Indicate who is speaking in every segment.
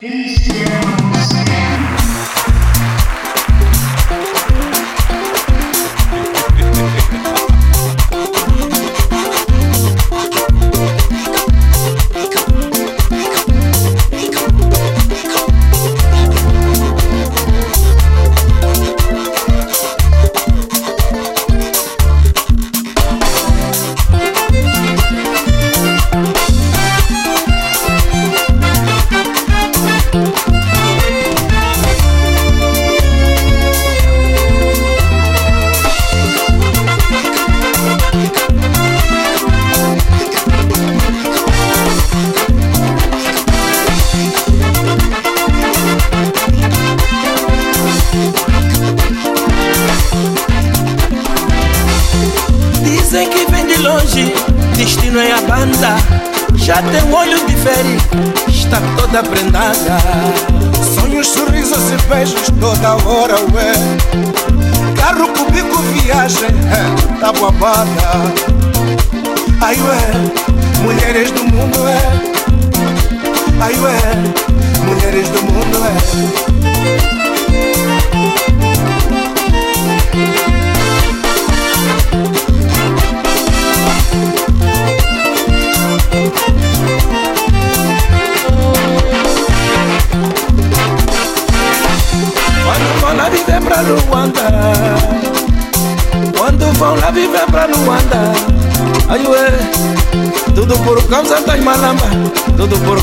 Speaker 1: Peace.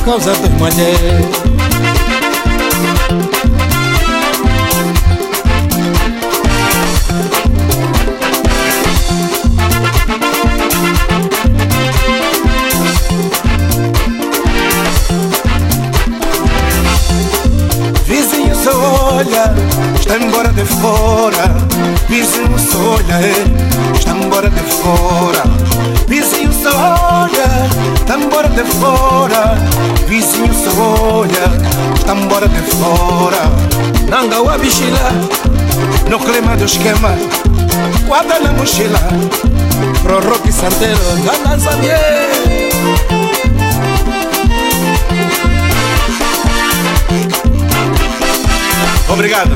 Speaker 1: Causa das mulheres de fora. Vizinho só olha, está embora de fora. Nanga wa bichila, no clima do esquema. Guarda na mochila, pro rock santeiro, gana sabia Obrigado.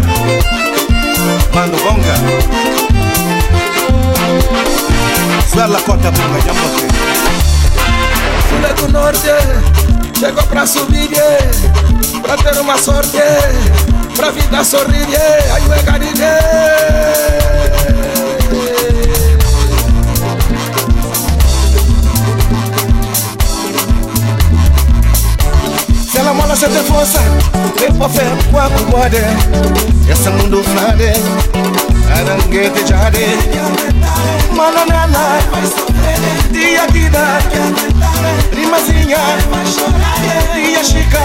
Speaker 1: Mano Bonga. Suela Cota Bonga, já Sul do Norte, chegou pra subir, pra ter uma sorte, pra vida sorrir, aí o. Se la mola se te força, pra fé, quando pode. Esse mundo flare, aranguete jare. Mananana, dia vida, rimazinha, dia chica.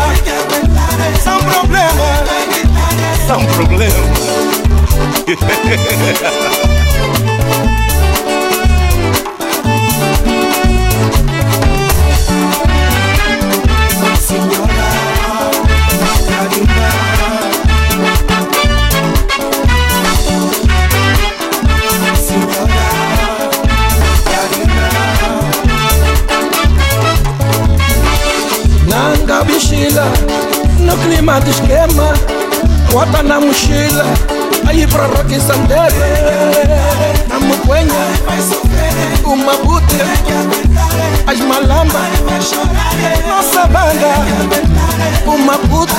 Speaker 1: São problema, são problema. mochila No clima do esquema Bota na mochila Aí pro rock sandeiro Na muquenha Uma bute As malamba Nossa banda Uma bute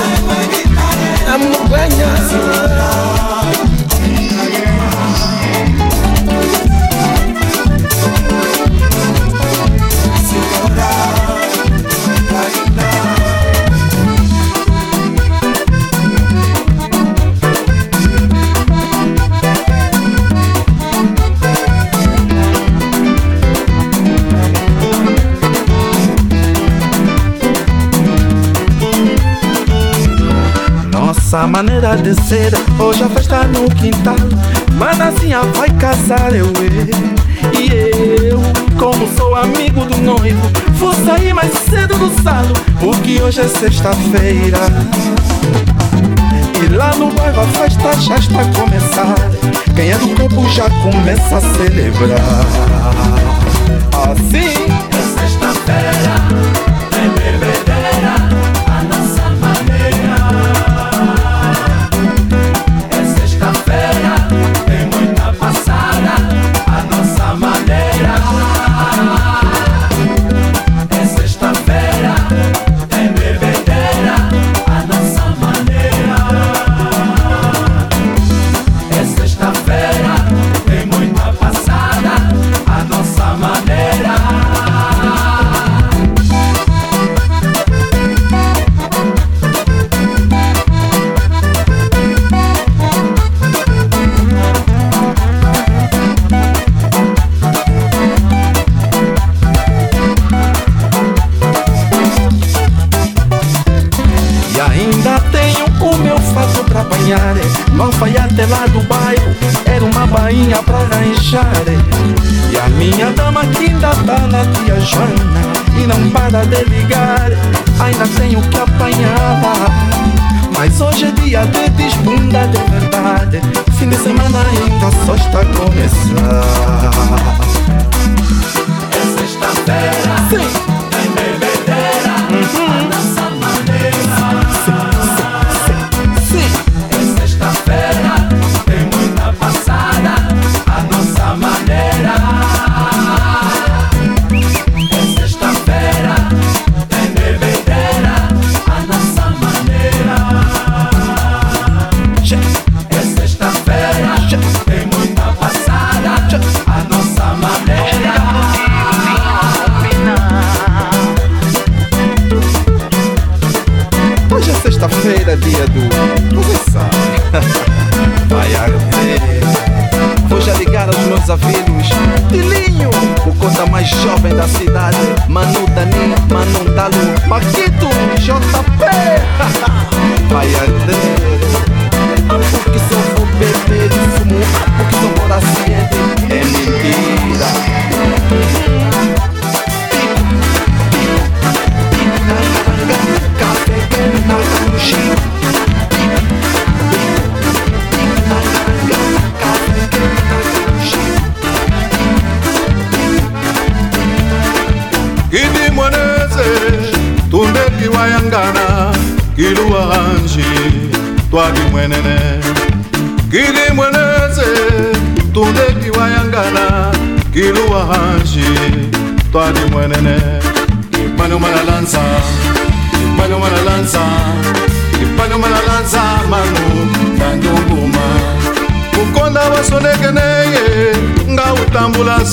Speaker 1: Na muquenha
Speaker 2: Nossa maneira de ser. Hoje a festa no quintal Manazinha vai casar eu e eu. Como sou amigo do noivo Vou sair mais cedo do salo Porque hoje é sexta-feira. E lá no bairro a festa já está a começar Quem é do tempo já começa a celebrar. Assim
Speaker 3: é sexta-feira,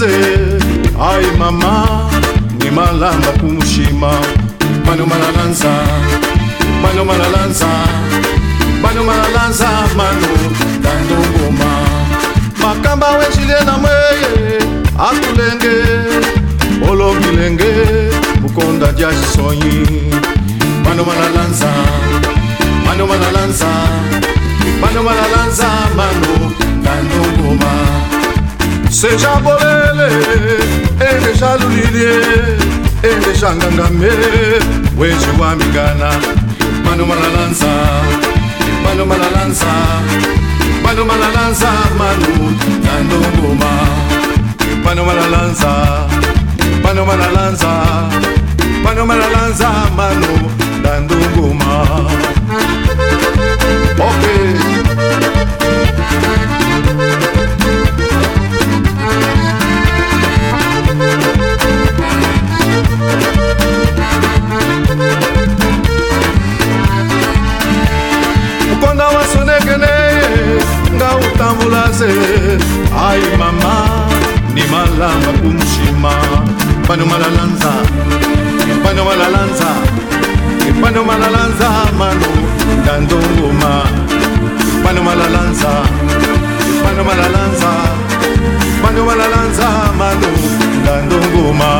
Speaker 4: nze ai mama ni malamba kumushima. Manomalalanza manomalalanza manomalalanza mano dandongoma makamba wecile na mweye atulenge olongilenge bukonda dia cisonyi manomalalanza manomalalanza manomalalanza mano sejabolele endejalulile endejangangambele pues wejiwamigana manumalalanza manumalalanza manumalalanza manu
Speaker 5: nandongoma manumalalanza manumalalanza manumalalanza manu nandongoma okay se. Ai mama ni malanga kumshima mpano malalanza mpano malalanza mpano malalanza mano ndandongoma mpano malalanza mpano malalanza mpano malalanza mano ndandongoma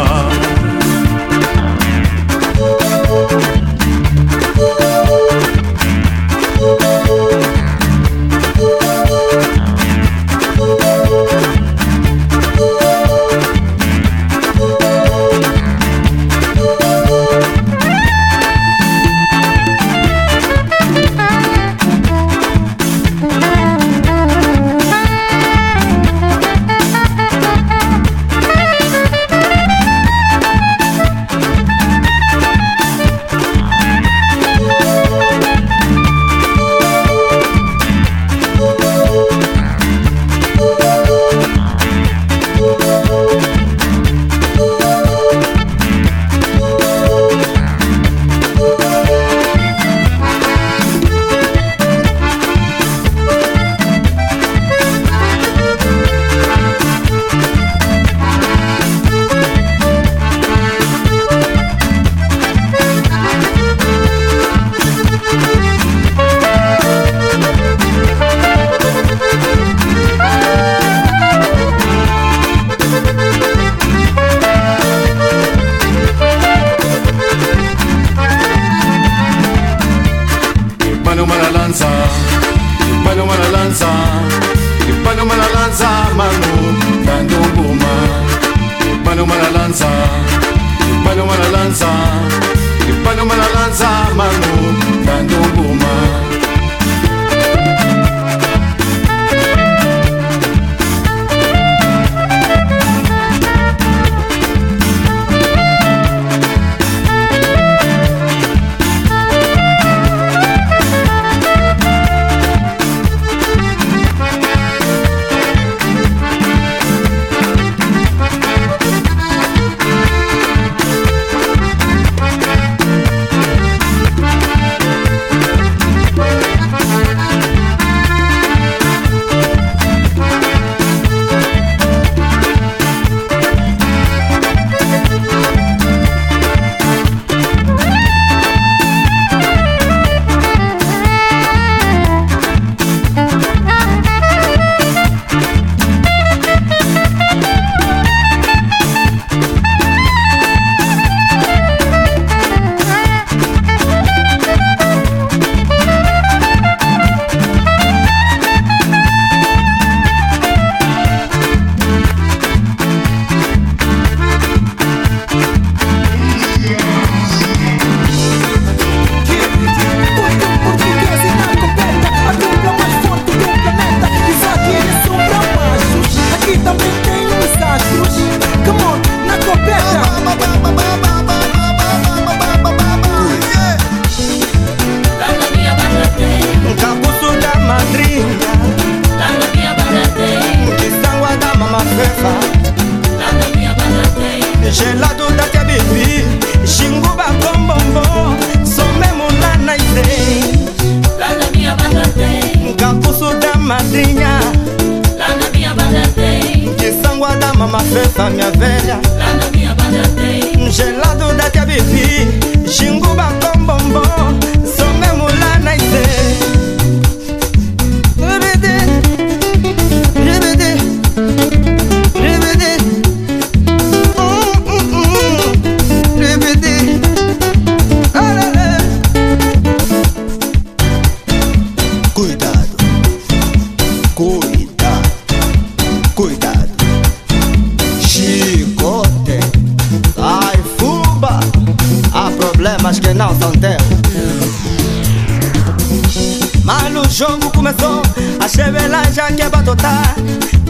Speaker 5: mama fefa minha velha. Lá na minha banda tem. Um gelado da Cabibi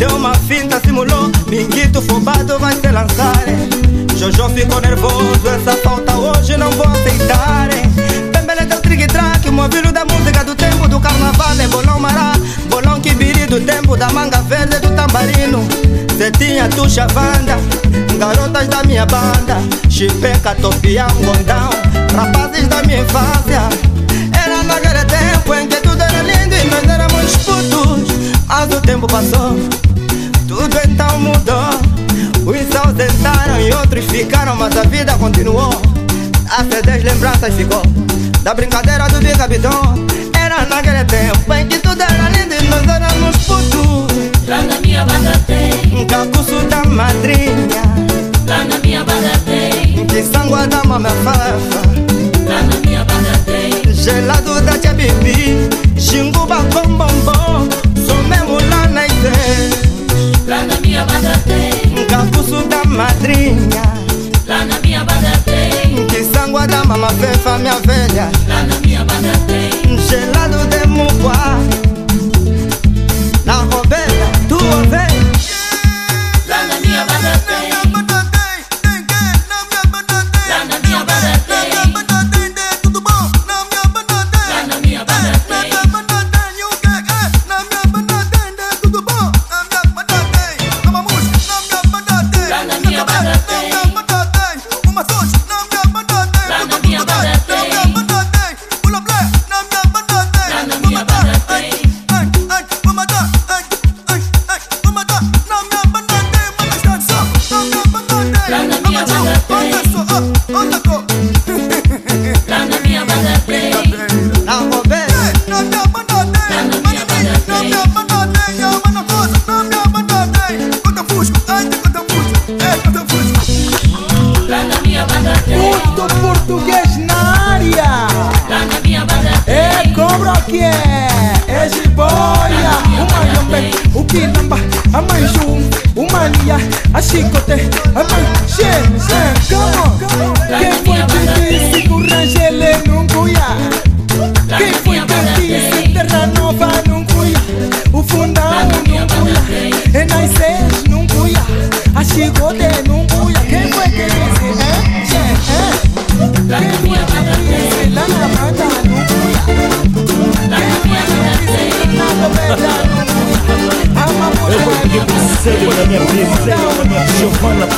Speaker 5: Deu uma finta, simulou, minguito fubado vai se lançar Jojo ficou nervoso, essa falta hoje não vou aceitar Também deu trigue track, movido da música do tempo do carnaval É bolão mará, bolão quibiri do tempo da manga verde do tambarino. Zetinha, tuxa, vanda, garotas da minha banda. Chipeca, topia, gondão, rapazes da minha infância. Era
Speaker 6: naquele
Speaker 4: tempo em que tudo era lindo e nós éramos putos. Mas o tempo passou. Tá mundo mudou. Uns ausentaram e outros ficaram, mas a vida continuou. A fé das lembranças ficou da brincadeira do bicabiton. Era naquele tempo em que tudo era lindo e nós éramos putos. Lá na
Speaker 7: minha banda tem um cacuço da madrinha. Lá na minha banda tem que sangue da mamãe fafa. madrinha. Lá na
Speaker 4: minha banda tem. Kisangwa da mama
Speaker 7: fefa minha
Speaker 8: velha. Lá na minha banda tem. Gelado de mucoá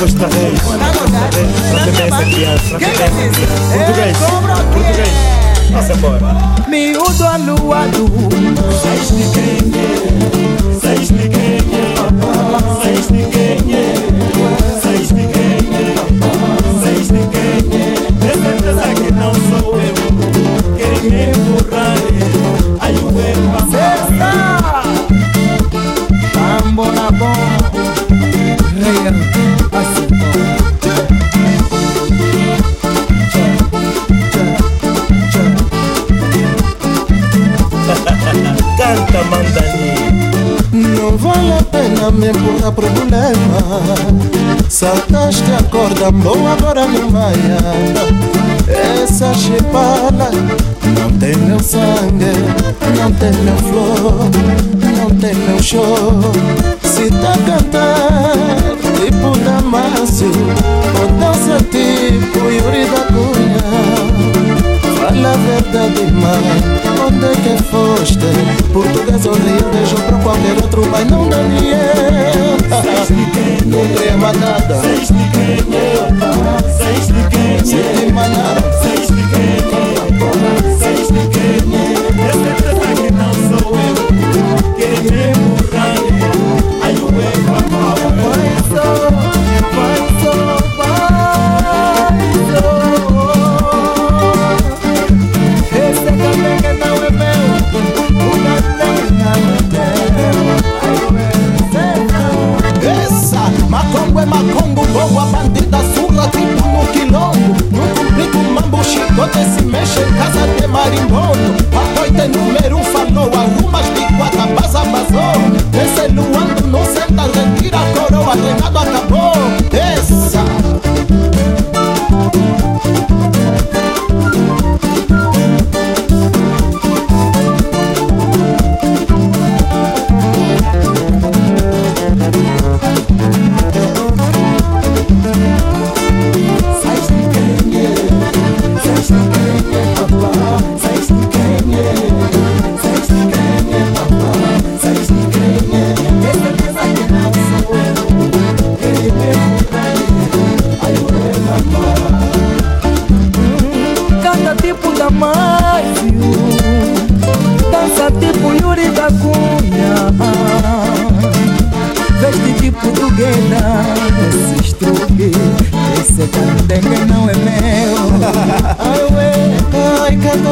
Speaker 8: gostarei, gostarei. Você merece Português, português. Essa chipada não tem meu sangue Não tem meu flor, não tem meu choro Se tá a cantar tipo Damásio Ou dança tipo Yuri da Cunha Fala a verdade, mãe tesourei eu deixo pra qualquer outro, mas não Daniel. Não trema nada. Sem explicar, sem explicar, sem explicar nada.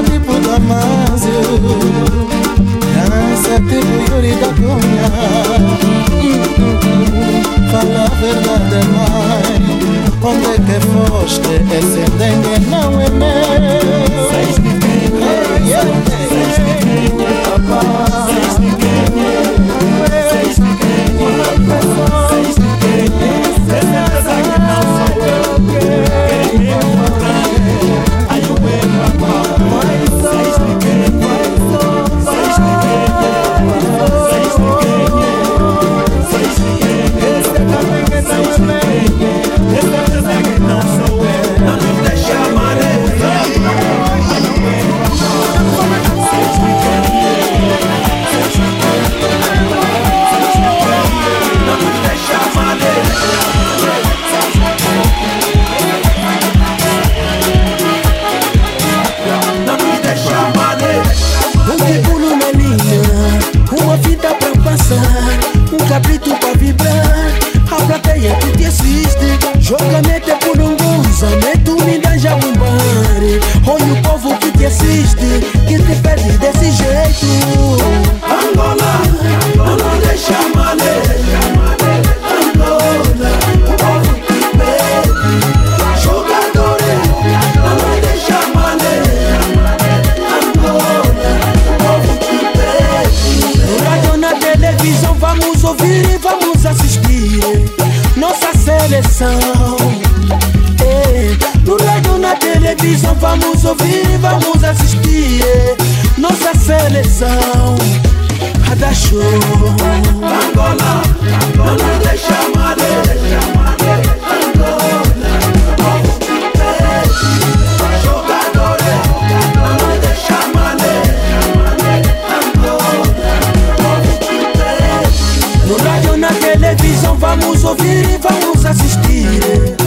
Speaker 8: de
Speaker 7: e vamos assistir nossa
Speaker 9: seleção. No rádio, na televisão, vamos ouvir e vamos assistir nossa seleção. Radar Show.
Speaker 10: Angola, Angola, deixa amar, deixa.
Speaker 9: Ouvir e vamos assistir.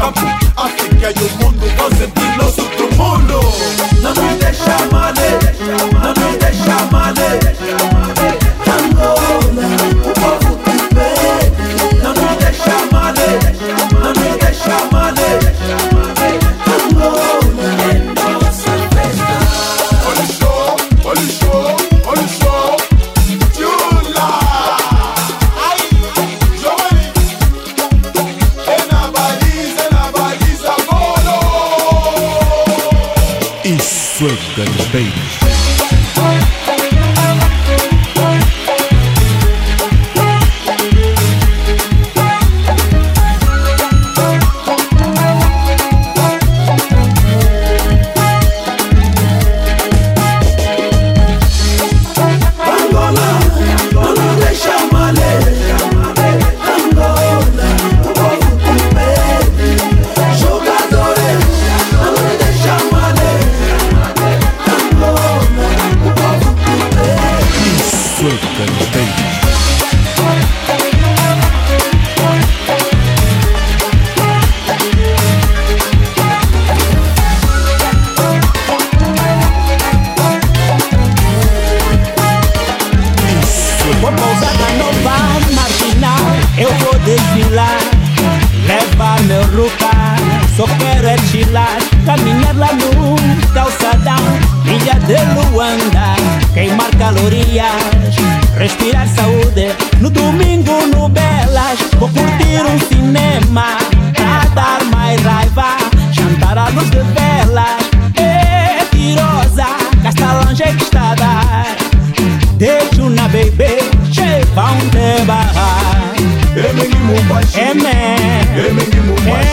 Speaker 9: Fora do campo África e o mundo vão sentir nosso outro
Speaker 10: mundo Não nos deixa
Speaker 5: mal, Douglas Bateman.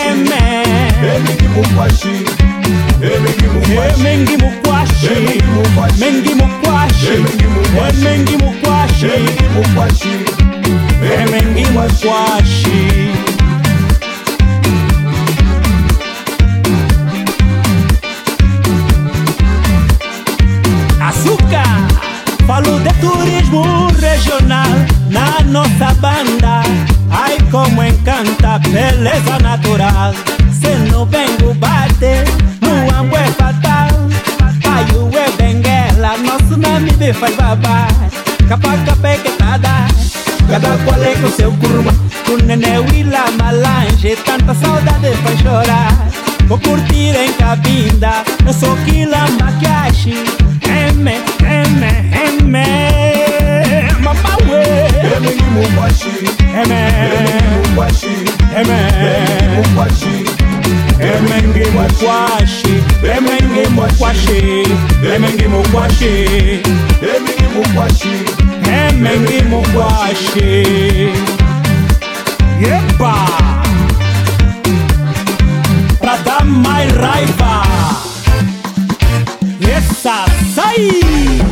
Speaker 5: Eme Emengi mukwashi Emengi mukwashi Emengi mukwashi Emengi mukwashi Emengi mukwashi Emengi mukwashi Emengi mukwashi beleza
Speaker 10: natural. Se no vengo bater, Muambo é fatal. Paiu é benguela, nosso nome me faz babar. Capaca pequetada, é cada qual
Speaker 11: é com seu curva. Com neneu e la malange, tanta saudade faz chorar. Vou curtir em cabinda,
Speaker 12: eu sou quila maquiache. M,
Speaker 11: M, M, Mamauê. Eu me mumbashi. M, M, mumbashi. Remenge mukwashi Remenge
Speaker 13: mukwashi Remenge mukwashi Remenge mukwashi Remenge mukwashi Remenge mukwashi. Yepa Pra dar mais raiva. Essa sai!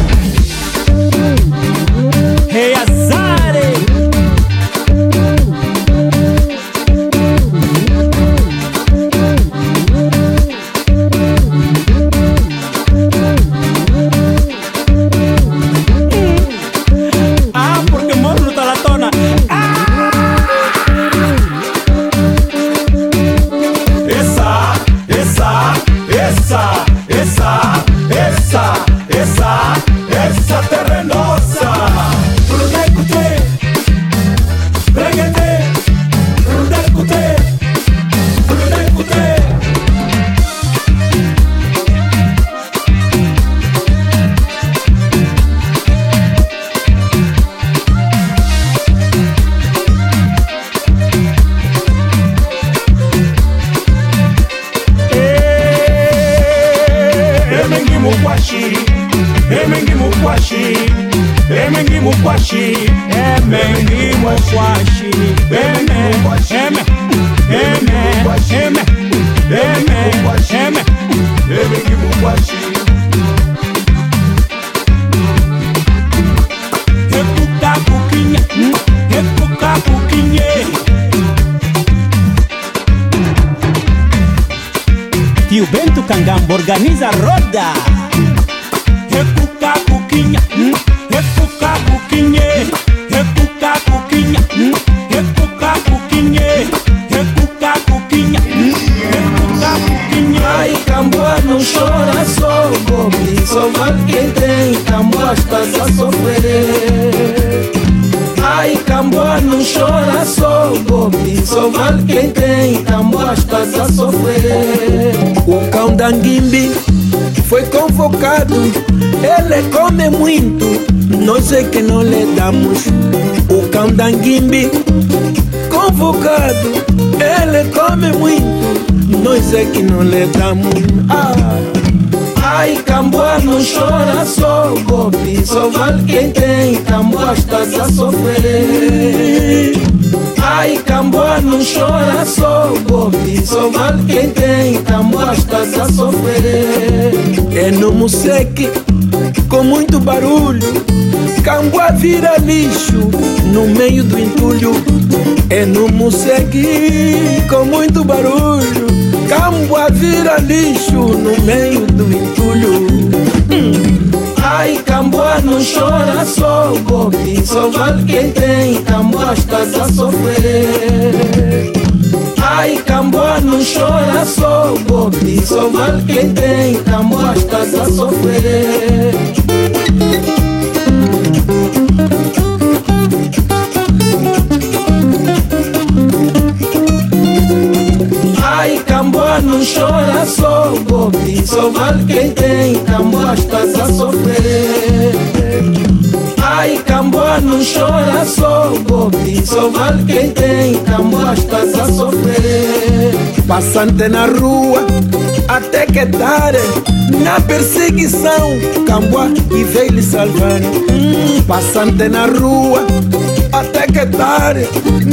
Speaker 13: Não chora, só bobe Só vale quem tem, Camboa estás a sofrer. O cão da Nguimbi foi convocado Ele come muito, nós é que não lhe damos. O cão da Nguimbi convocado Ele come muito, nós é que não lhe damos. Ah. Ai, Camboa não chora, só bobe Só vale quem tem, Camboa estás a sofrer. Ai, Camboa não chora, só bobe Só vale quem tem, Camboa estás a sofrer. É no Museque, com muito barulho Camboa vira lixo no meio do entulho É no Museque, com muito barulho. Camboa vira lixo no meio do entulho. Ai, Camboa não chora, só bobe Só vale quem tem, Camboa estás a sofrer. Ai, Camboa não chora, só bobe Só vale quem tem, Camboa estás a sofrer Camboa não chora, só bobe Só vale quem tem, Camboa estás a sofrer Ai, Camboa não chora, só bobe Só vale quem tem, Camboa estás a sofrer Passante na rua, até que tarde Na perseguição, Camboa e veio lhe salvar Passante na rua, até que tarde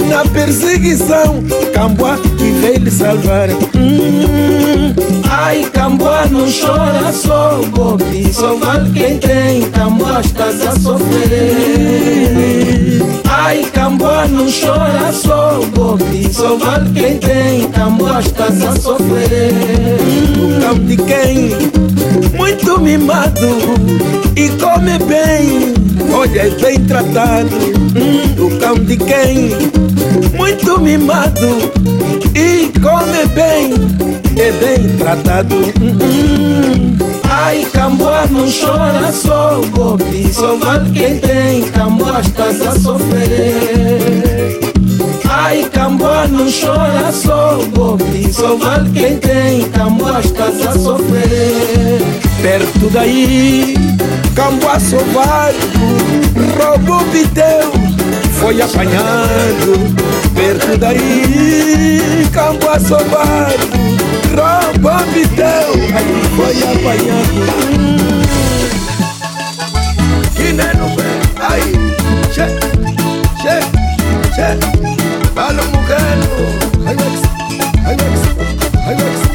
Speaker 13: Na perseguição, Camboa e veio lhe salvar Hum, Ai, Camboa não chora, só bobe Só vale quem tem, Camboa estás a sofrer Ai, Camboa não chora, só bobe Só vale quem tem, Camboa estás a sofrer O campo de quem? Muito mimado e come bem Olha, é bem tratado O cão de quem? Muito mimado e come bem É bem tratado. Ai, Camboa não chora, só bobe Só vale quem tem, Camboa estás a sofrer. Ai, Camboa não chora, só bobe Só vale quem tem, Camboa estás a sofrer. Perto daí, Camboa sovardo Roubou Deus, foi apanhado. Perto daí, Camboa sovardo Roubou Deus, foi apanhado
Speaker 14: Que nem no pé, ai, che, che, che, fala mujer, ai vex, ai vex, ai vex,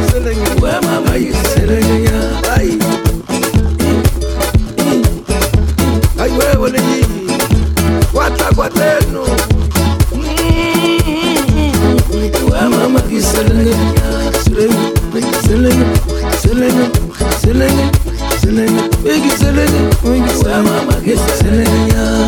Speaker 15: Where mama
Speaker 16: you selling you? Aye. Aye, where will you? What a what no?
Speaker 17: Where mama you
Speaker 16: selling you? Selling,
Speaker 17: big selling,
Speaker 16: selling,
Speaker 17: selling, selling, big selling. Where mama you selling
Speaker 16: you?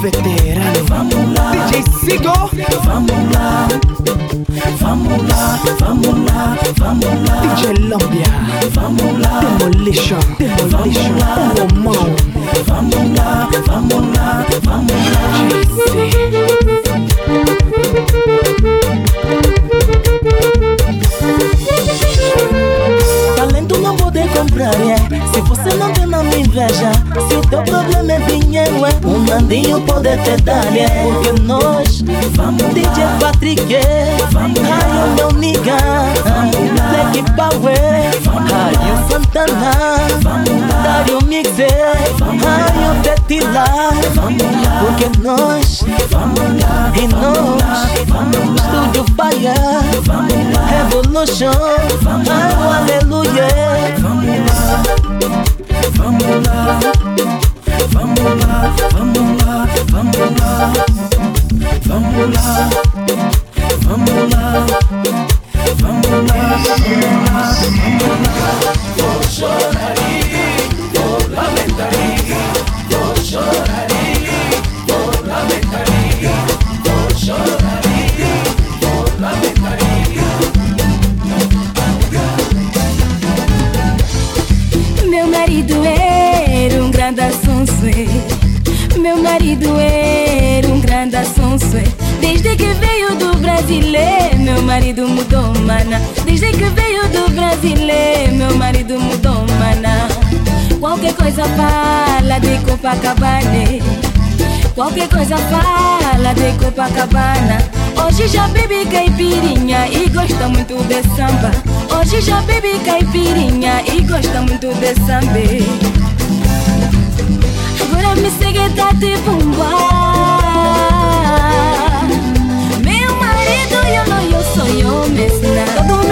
Speaker 16: Veterano,
Speaker 17: vamos lá,
Speaker 16: DJ Sigo.
Speaker 17: vamos lá, vamos lá, vamos lá, vamos lá,
Speaker 16: DJ Lambia,
Speaker 17: vamos lá,
Speaker 16: Demolition, Demolition, o mão.
Speaker 17: vamos lá, vamos lá, vamos lá. Talento não pode comprar, é. Se você não tem, não me inveja. Se o teu problema é dinheiro, é. Um mandinho pode te dar, é. Porque nós vamos DJ Patrick, é. Raio meu niga, Black Power, Raio Santana, Dario Mix, é. Raio Betila, porque nós e nós, Estúdio Fire, Revolution, Raio Aleluia. Vamos lá, vamos lá, vamos lá, vamos lá, vamos lá, vamos lá, vamos lá, vamos lá, vamos lá, vamos lá. Vou chorar, vou lamentar, vou chorar,
Speaker 18: marido era um grande assonçoe. Desde que veio do brasileiro, meu marido mudou, mana. Desde que veio do brasileiro, meu marido mudou, mana. Qualquer coisa fala de Copacabana. Qualquer coisa fala de Copacabana. Hoje já bebi caipirinha e gosta muito de samba. Hoje já bebi caipirinha e gosta muito de samba. Ahora mi de bomba Meu marido, eu não, eu sou eu mesma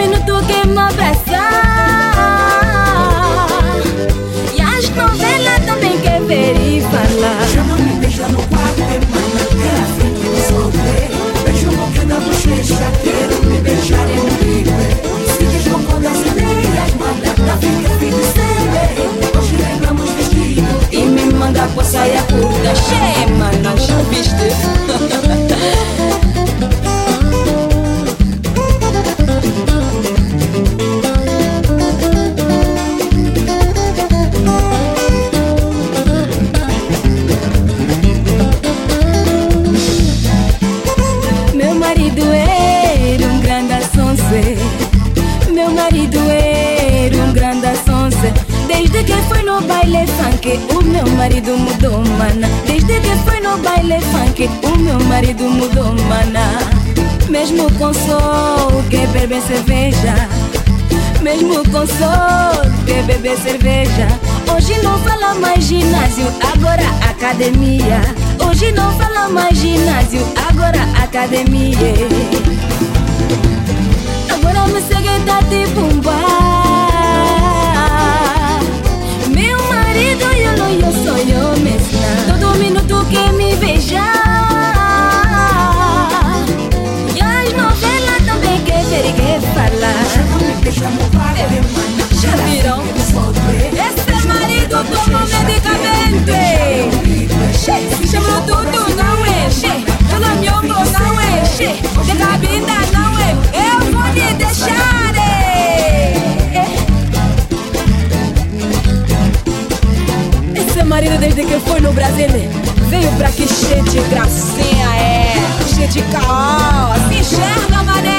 Speaker 19: manda
Speaker 18: com saia curta Cheia, mano, já viste? baile funk o meu marido
Speaker 17: mudou, mana. Desde que foi no baile funk o meu marido mudou, mana. Mesmo com sol que beber cerveja. Mesmo com sol que beber cerveja. Hoje não fala mais ginásio, agora academia. Hoje não fala mais ginásio, agora academia. Agora me segue tá tipo um bar. Já viram? Esse é marido toma medicamente Chama tudo, não é? Não me miombo, não é? enche De cabida, não é. Eu vou lhe deixar é. Esse é marido desde que foi no Brasil. Veio pra que cheio de gracinha, é. Cheio de caô, se enxerga, mané.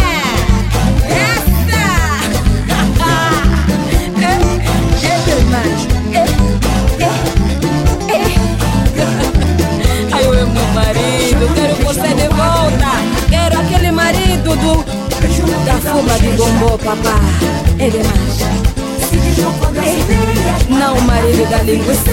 Speaker 17: mais. Ai, eu amo meu marido, quero você de volta. Quero aquele marido do. Da fuma de bombô, papá. É demais. Não o marido da linguiça.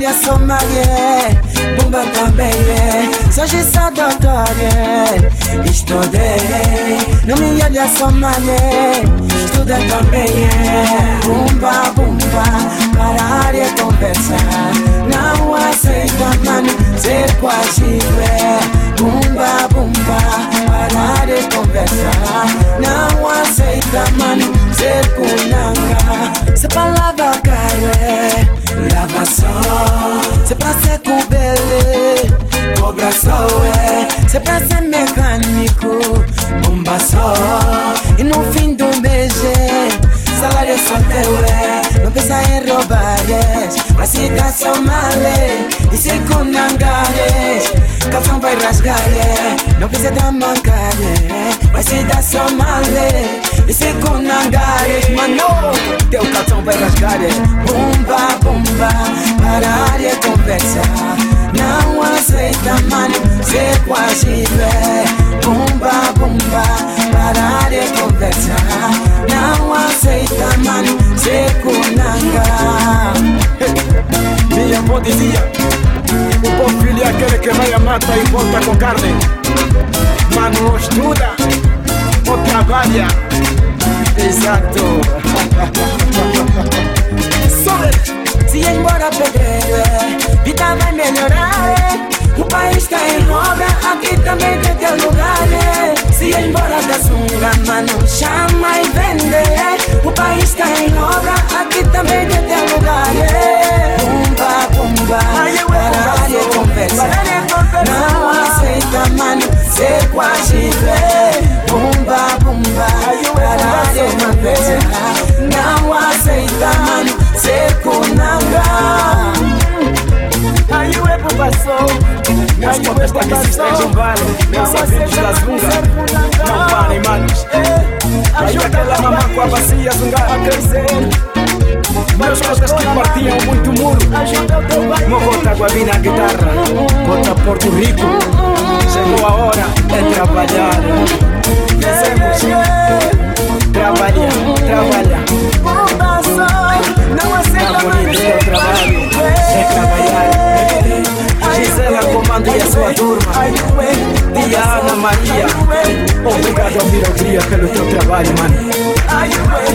Speaker 20: Olha
Speaker 17: só malhei Bumba também é, só gissa doutora Estudei, não me olha só malhei Estuda também é Bumba, bumba, parar e conversar Não aceita mano, ser coagido é. Bumba, bumba, parar e conversar Não aceita mano, ser kunanga Se palavra caro só Se pra ser cubele, cobra só é Se pra ser mecânico, bomba só E no fim do mês é, salário só teu é Não pensa em roubar é, mas se só male E se kunangares, calção vai rasgar é Não precisa da mancar é, mas se só male E se kunangares, mano, teu calção vai rasgar é Bumba, bumba, parar e conversar Não aceita, mano, ser quase é Bumba, bumba, parar e conversar Não aceita, mano, ser kunanga.
Speaker 21: Minha avó dizia O bom filho é aquele que vai a mata e volta com carne. Mano, ou estuda ou trabalha. Exato.
Speaker 17: Se ir embora pedreiro, é, vida vai melhorar, é. O país tá em obra, aqui também tem teu lugar, Se
Speaker 21: estejam vale. Meus amigos da zunga Não parem manos Aí aquela mamã com a bacia zungar a crescer. Meus costas que partiam muito muro. Mogota guabina guitarra. Bota Porto Rico. Chegou a hora de trabalhar. Dizemos Trabalhar, trabalhar
Speaker 17: Não aceita,
Speaker 21: bonito teu trabalho. É trabalhar Gisela comando e a sua turma Diana Maria. Obrigado ao Mirogria pelo teu trabalho, mano
Speaker 17: Aí o